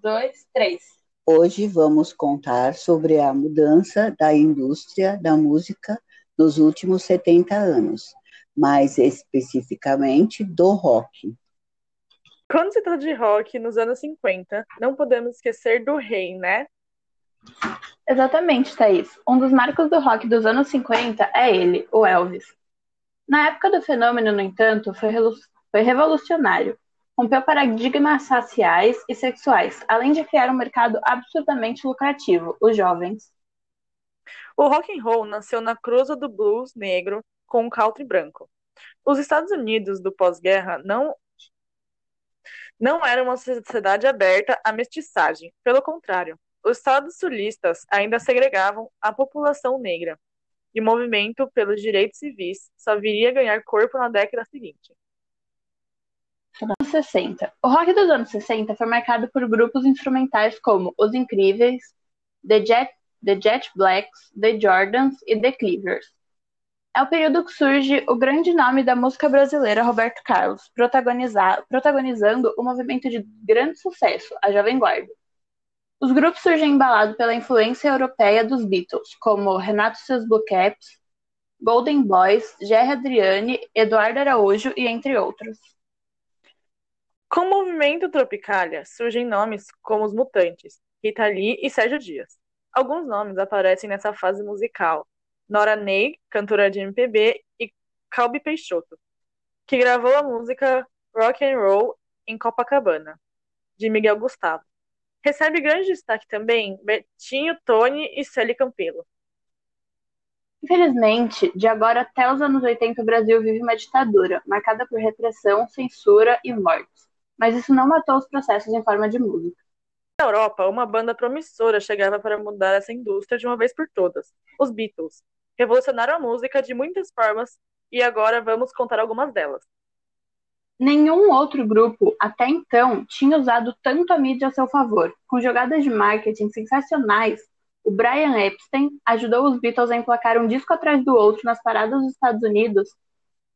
dois, três. Hoje vamos contar sobre a mudança da indústria da música nos últimos 70 anos, mais especificamente do rock. Quando se trata de rock nos anos 50, não podemos esquecer do rei, né? Exatamente, Thaís. Um dos marcos do rock dos anos 50 é ele, o Elvis. Na época do fenômeno, no entanto, foi, foi revolucionário. Rompeu paradigmas raciais e sexuais, além de criar um mercado absurdamente lucrativo, os jovens. O rock and roll nasceu na cruza do blues negro com o country branco. Os Estados Unidos do pós-guerra não não era uma sociedade aberta à mestiçagem. Pelo contrário, os estados sulistas ainda segregavam a população negra, e o movimento pelos direitos civis só viria a ganhar corpo na década seguinte. Anos 60. O rock dos anos 60 foi marcado por grupos instrumentais como Os Incríveis, The Jet, The Jet Blacks, The Jordans e The Cleavers. É o período que surge o grande nome da música brasileira Roberto Carlos, protagonizando o um movimento de grande sucesso, a Jovem Guarda. Os grupos surgem embalados pela influência europeia dos Beatles, como Renato seus Blue Caps, Golden Boys, Jerry Adriani, Eduardo Araújo e entre outros. Com o movimento Tropicália, surgem nomes como os Mutantes, Rita Lee e Sérgio Dias. Alguns nomes aparecem nessa fase musical. Nora Ney, cantora de MPB, e Calbi Peixoto, que gravou a música Rock and Roll em Copacabana, de Miguel Gustavo. Recebe grande destaque também Betinho, Tony e Celi Campelo. Infelizmente, de agora até os anos 80, o Brasil vive uma ditadura, marcada por repressão, censura e mortes. Mas isso não matou os processos em forma de música. Na Europa, uma banda promissora chegava para mudar essa indústria de uma vez por todas: os Beatles. Revolucionaram a música de muitas formas e agora vamos contar algumas delas. Nenhum outro grupo, até então, tinha usado tanto a mídia a seu favor. Com jogadas de marketing sensacionais, o Brian Epstein ajudou os Beatles a emplacar um disco atrás do outro nas paradas dos Estados Unidos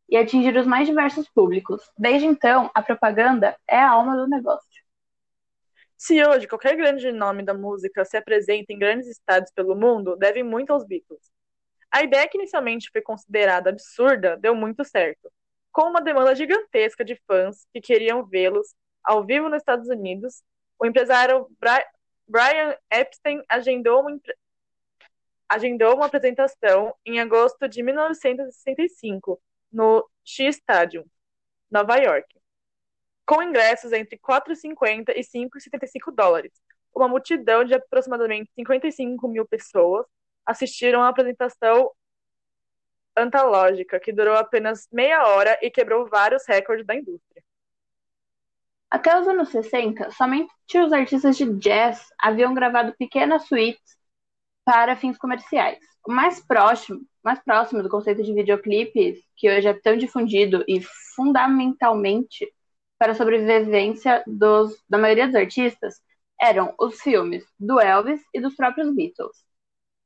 e atingir os mais diversos públicos. Desde então, a propaganda é a alma do negócio. Se hoje qualquer grande nome da música se apresenta em grandes estados pelo mundo, deve muito aos Beatles. A ideia que inicialmente foi considerada absurda deu muito certo com uma demanda gigantesca de fãs que queriam vê-los ao vivo nos Estados Unidos, o empresário Brian Epstein agendou uma, agendou uma apresentação em agosto de 1965 no X Stadium, Nova York, com ingressos entre 4,50 e 5,75 dólares. Uma multidão de aproximadamente 55 mil pessoas assistiram à apresentação antológica, que durou apenas meia hora e quebrou vários recordes da indústria. Até os anos 60, somente os artistas de jazz haviam gravado pequenas suítes para fins comerciais. O mais próximo, mais próximo do conceito de videoclipes, que hoje é tão difundido e fundamentalmente para a sobrevivência dos, da maioria dos artistas, eram os filmes do Elvis e dos próprios Beatles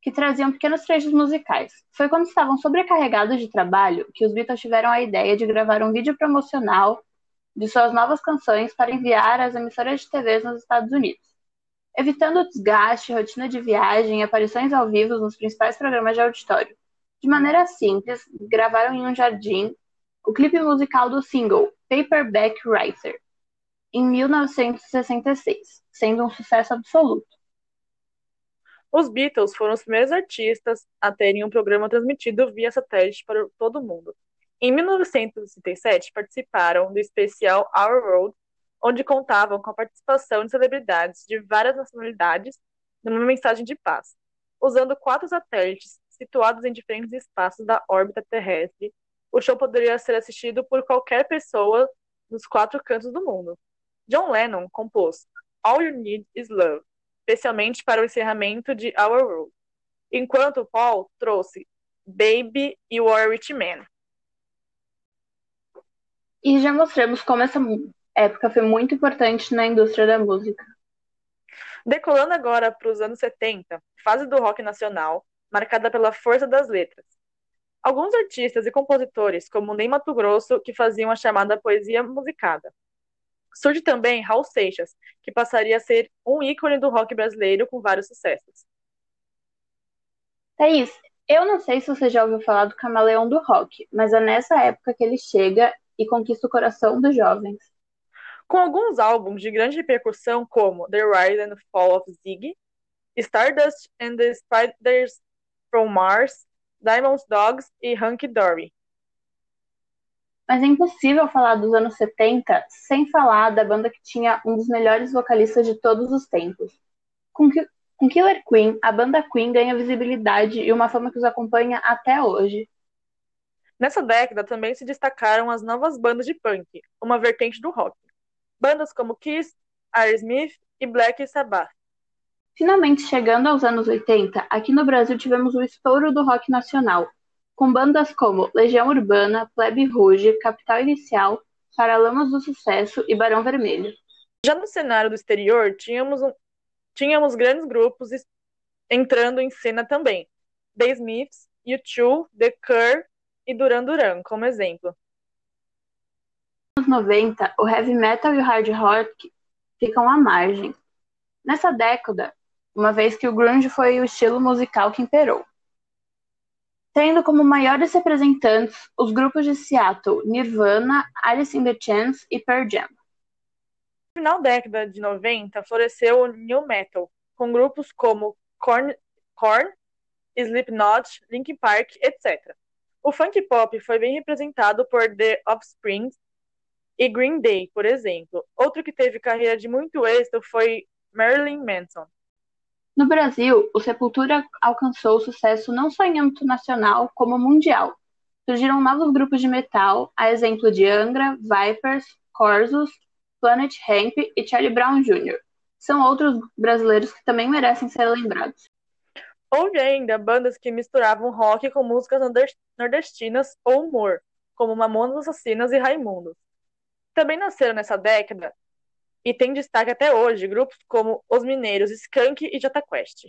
que traziam pequenos trechos musicais. Foi quando estavam sobrecarregados de trabalho que os Beatles tiveram a ideia de gravar um vídeo promocional de suas novas canções para enviar às emissoras de TV nos Estados Unidos. Evitando desgaste, rotina de viagem e aparições ao vivo nos principais programas de auditório. De maneira simples, gravaram em um jardim o clipe musical do single Paperback Writer, em 1966, sendo um sucesso absoluto. Os Beatles foram os primeiros artistas a terem um programa transmitido via satélite para todo o mundo. Em 1967, participaram do especial Our World, onde contavam com a participação de celebridades de várias nacionalidades numa mensagem de paz. Usando quatro satélites situados em diferentes espaços da órbita terrestre, o show poderia ser assistido por qualquer pessoa nos quatro cantos do mundo. John Lennon compôs All You Need Is Love, especialmente para o encerramento de Our World, enquanto Paul trouxe Baby e War Rich Man. E já mostramos como essa época foi muito importante na indústria da música. Decolando agora para os anos 70, fase do rock nacional, marcada pela força das letras. Alguns artistas e compositores, como Ney Mato Grosso, que faziam a chamada poesia musicada. Surge também Raul Seixas, que passaria a ser um ícone do rock brasileiro com vários sucessos. Thaís, eu não sei se você já ouviu falar do camaleão do rock, mas é nessa época que ele chega e conquista o coração dos jovens. Com alguns álbuns de grande repercussão, como The Rise and Fall of Ziggy, Stardust and the Spiders from Mars, Diamond Dogs e Hunky Dory. Mas é impossível falar dos anos 70 sem falar da banda que tinha um dos melhores vocalistas de todos os tempos. Com, com Killer Queen, a banda Queen ganha visibilidade e uma fama que os acompanha até hoje. Nessa década também se destacaram as novas bandas de punk, uma vertente do rock. Bandas como Kiss, Aerosmith e Black Sabbath. Finalmente chegando aos anos 80, aqui no Brasil tivemos o estouro do rock nacional, com bandas como Legião Urbana, Plebe Rouge, Capital Inicial, Paralamas do Sucesso e Barão Vermelho. Já no cenário do exterior, tínhamos, um, tínhamos grandes grupos entrando em cena também. The Smiths, U2, The Cure e Duran Duran, como exemplo. Nos anos 90, o heavy metal e o hard rock ficam à margem. Nessa década, uma vez que o grunge foi o estilo musical que imperou tendo como maiores representantes os grupos de Seattle Nirvana, Alice in the Chains e Pearl Jam. No final da década de 90, floresceu o new metal, com grupos como Korn, Korn Slipknot, Linkin Park, etc. O funk pop foi bem representado por The Offspring e Green Day, por exemplo. Outro que teve carreira de muito êxito foi Marilyn Manson. No Brasil, o Sepultura alcançou sucesso não só em âmbito nacional, como mundial. Surgiram novos grupos de metal, a exemplo de Angra, Vipers, Corsos, Planet Hemp e Charlie Brown Jr. São outros brasileiros que também merecem ser lembrados. Houve ainda bandas que misturavam rock com músicas nordestinas ou humor, como Mamonas Assassinas e Raimundos. Também nasceram nessa década e tem destaque até hoje grupos como Os Mineiros, Skank e Jota Quest.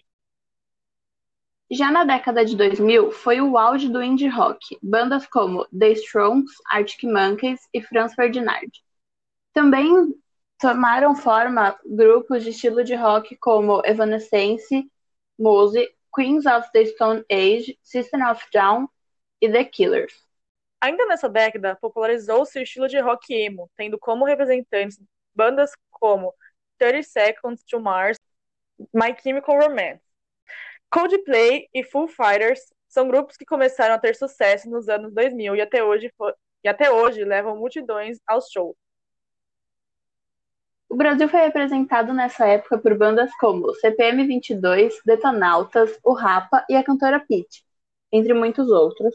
Já na década de 2000, foi o auge do indie rock, bandas como The Strongs, Arctic Monkeys e Franz Ferdinand. Também tomaram forma grupos de estilo de rock como Evanescence, Muse, Queens of the Stone Age, System of Down e The Killers. Ainda nessa década, popularizou-se o estilo de rock emo, tendo como representantes bandas como 30 Seconds to Mars, My Chemical Romance. Coldplay e Foo Fighters são grupos que começaram a ter sucesso nos anos 2000 e até hoje, e até hoje levam multidões aos shows. O Brasil foi representado nessa época por bandas como CPM 22, Detonautas, o Rapa e a cantora Pitty, entre muitos outros.